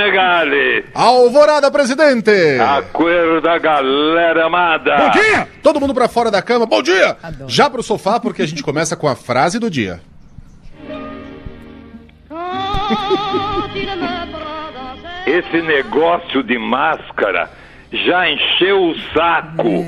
Megali. Alvorada, presidente! Acorda, galera amada. Bom dia! Todo mundo pra fora da cama, bom dia! Já pro sofá, porque a gente começa com a frase do dia. Esse negócio de máscara já encheu o saco.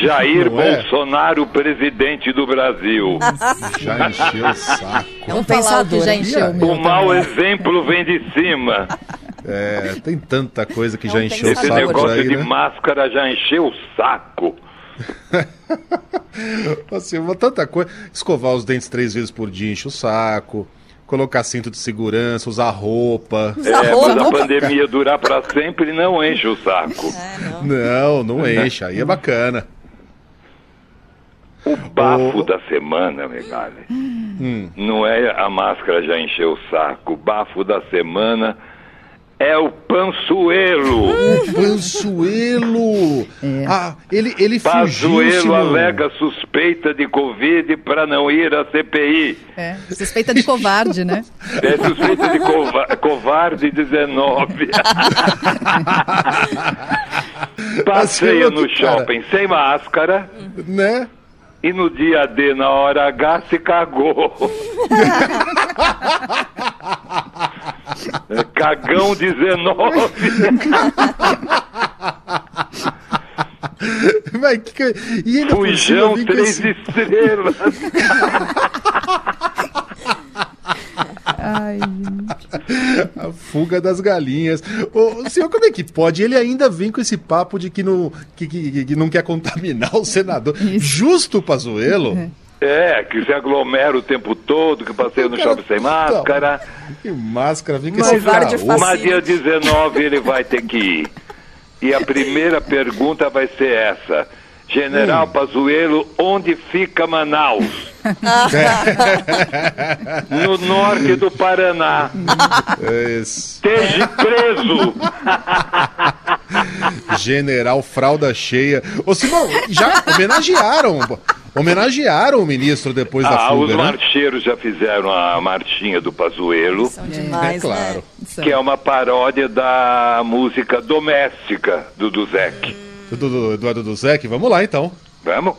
Jair não é? Bolsonaro, presidente do Brasil. Já encheu o saco. É um pensador que já encheu o mau também. exemplo vem de cima. É, tem tanta coisa que É já um encheu o Esse saco por negócio aí, de né? máscara já encheu o saco. Assim, tanta coisa. Escovar os dentes três vezes por dia enche o saco. Colocar cinto de segurança, usar roupa. Usa É, mas roupa. a pandemia durar pra sempre não enche o saco. Não, não enche. Aí é bacana. O bafo O- da semana, Megali, Hum. não é a máscara já encheu o saco. O bafo da semana é o Pançuelo! Ah, ele, ele fugiu, Pazuello alega suspeita de Covid para não ir à CPI. É, suspeita de covarde, né? É suspeita de cova covarde 19. Passeia no Assim, cara. shopping sem máscara Né? e no dia D, na hora H, se cagou. É Cagão 19. Vai, que que- E ainda Fujão três esse- estrelas. Ai, A fuga das galinhas. Ô, senhor, como é que pode? Ele ainda vem com esse papo de que não, que, que- que não quer contaminar o senador. Justo o Pazuello? É, que se aglomera o tempo todo, que passeia no Cara, shopping sem máscara. Que máscara, vem com esse fascista. Mas dia 19 ele vai ter que ir. E a primeira pergunta vai ser essa. General Pazuello, onde fica Manaus? no norte do Paraná. Esteja preso. general fralda cheia. Ô, Simão, já homenagearam. Homenagearam o ministro depois da Ah, os fuga, né? marcheiros já fizeram a marchinha do Pazuello, são demais, É claro. né? Que é uma paródia da música doméstica do Duzek. Do, do, Eduardo Duzek, vamos lá então. Vamos?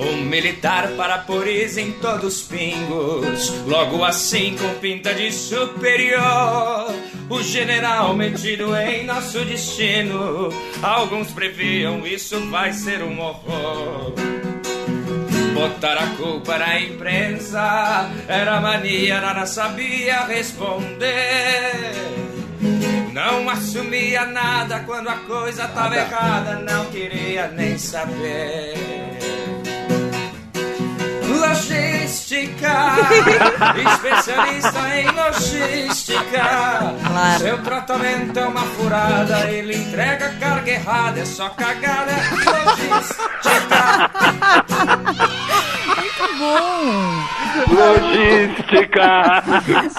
Um militar para pores em todos os pingos, logo assim com pinta de superior. O general metido em nosso destino, alguns previam isso vai ser um horror. Botar a culpa na imprensa era mania, nada sabia responder. Não assumia nada quando a coisa tava errada, não queria nem saber. Logística, especialista em logística. Claro. Seu tratamento é uma furada, ele entrega carga errada, é só cagada. Logística. Logística.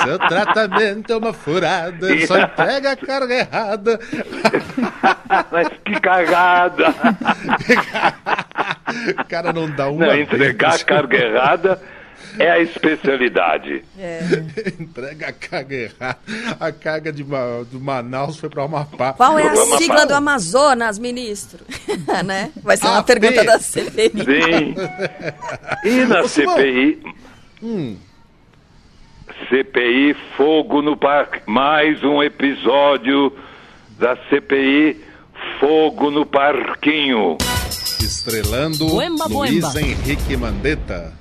Seu tratamento é uma furada, só entrega a carga errada. Mas que cagada. Cara, não dá uma Não, entregar a vez. carga errada é a especialidade. Entrega a carga errada. A carga de do Manaus foi pra Amapá. Qual é a Vamos sigla do Amazonas, ministro? né? Vai ser uma pergunta da CPI. Sim. E na Ô. CPI. CPI Fogo no Parque. Mais um episódio da CPI Fogo no Parquinho. Estrelando Boemba, Luiz boemba. Henrique Mandetta.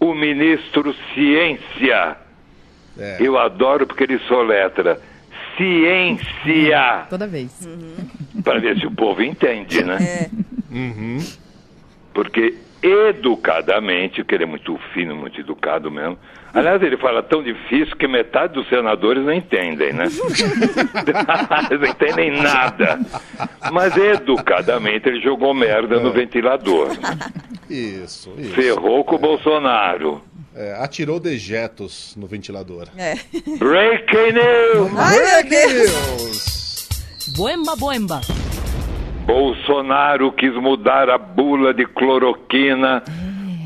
O ministro Ciência. É. Eu adoro porque ele soletra. Ciência. Toda vez. Para ver se o povo entende, né? É. Porque educadamente, que ele é muito fino, muito educado mesmo. Aliás, ele fala tão difícil que metade dos senadores não entendem, né? Não entendem nada. Mas educadamente ele jogou merda no ventilador. Isso, isso. Ferrou com o Bolsonaro. É, atirou dejetos no ventilador. É. Breaking news! Deus. Deus! Boemba, boemba. Bolsonaro quis mudar a bula de cloroquina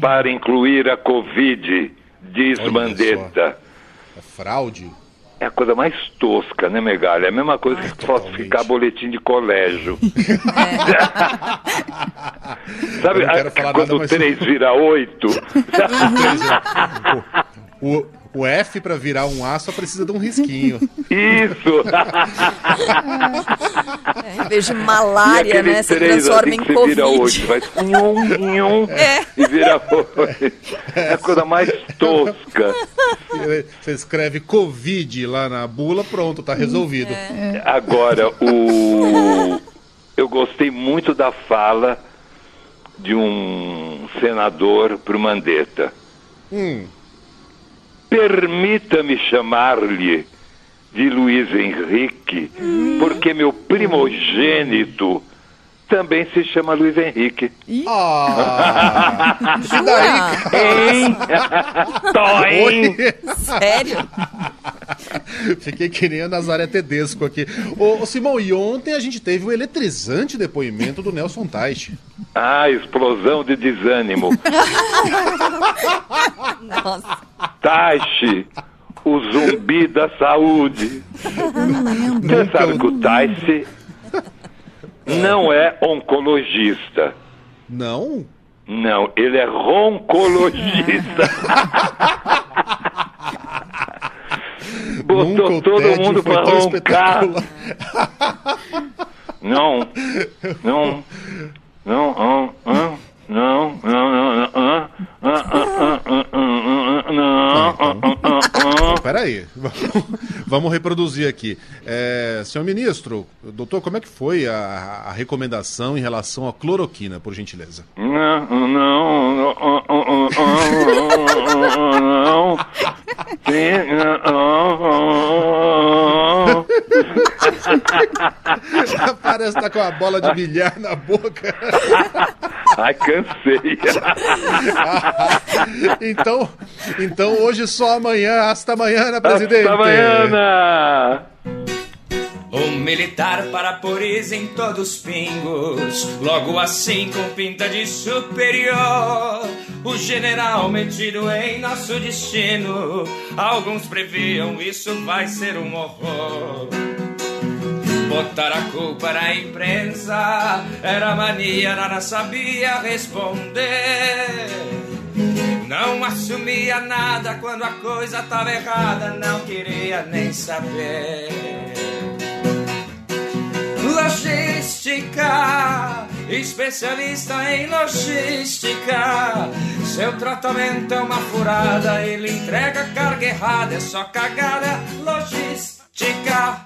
para incluir a Covid, diz Olha Mandetta. É fraude? É a coisa mais tosca, né, Megalha? É a mesma coisa que falsificar boletim de colégio. Sabe, a- falar quando nada, mas- 3 vira 8? O, o F pra virar um A só precisa de um risquinho. Isso! É, em vez de malária, né? Se três, transforma assim em que você vira Covid. 8, vai nhum, nhum, É. e vira 8. É a coisa mais tosca. Você escreve Covid lá na bula, pronto, tá resolvido. Agora, o... eu gostei muito da fala de um senador pro Mandetta. Hum, Permita-me chamar-lhe de Luiz Henrique, porque meu primogênito também se chama Luiz Henrique. Ah, e daí, Hein? Toim! Sério? Fiquei que nem a Nazaré Tedesco aqui. Ô, ô, Simão, e ontem a gente teve o eletrizante depoimento do Nelson Teich. Ah, explosão de desânimo. Nossa. Taishi, o zumbi da saúde. Você sabe que o Taishi não é oncologista. Não? Não, ele é roncologista. Botou Nunca todo mundo para roncar. Não, não, não, não, não. não. Peraí, vamos reproduzir aqui. É, senhor ministro, doutor, como é que foi a, a recomendação em relação à cloroquina, por gentileza? não, não, não, não, sim, não, Parece que tá com a bola de bilhar na boca. ai cansei. Então, então hoje só amanhã, hasta amanhã, presidente. Hasta amanhã. O militar paraporiza em todos os pingos, logo assim com pinta de superior. O general metido em nosso destino, alguns previam isso vai ser um horror. Botar a culpa na imprensa era mania, nada sabia responder. Não assumia nada quando a coisa tava errada, não queria nem saber. Logística, especialista em logística. Seu tratamento é uma furada, ele entrega carga errada, é só cagada. Logística.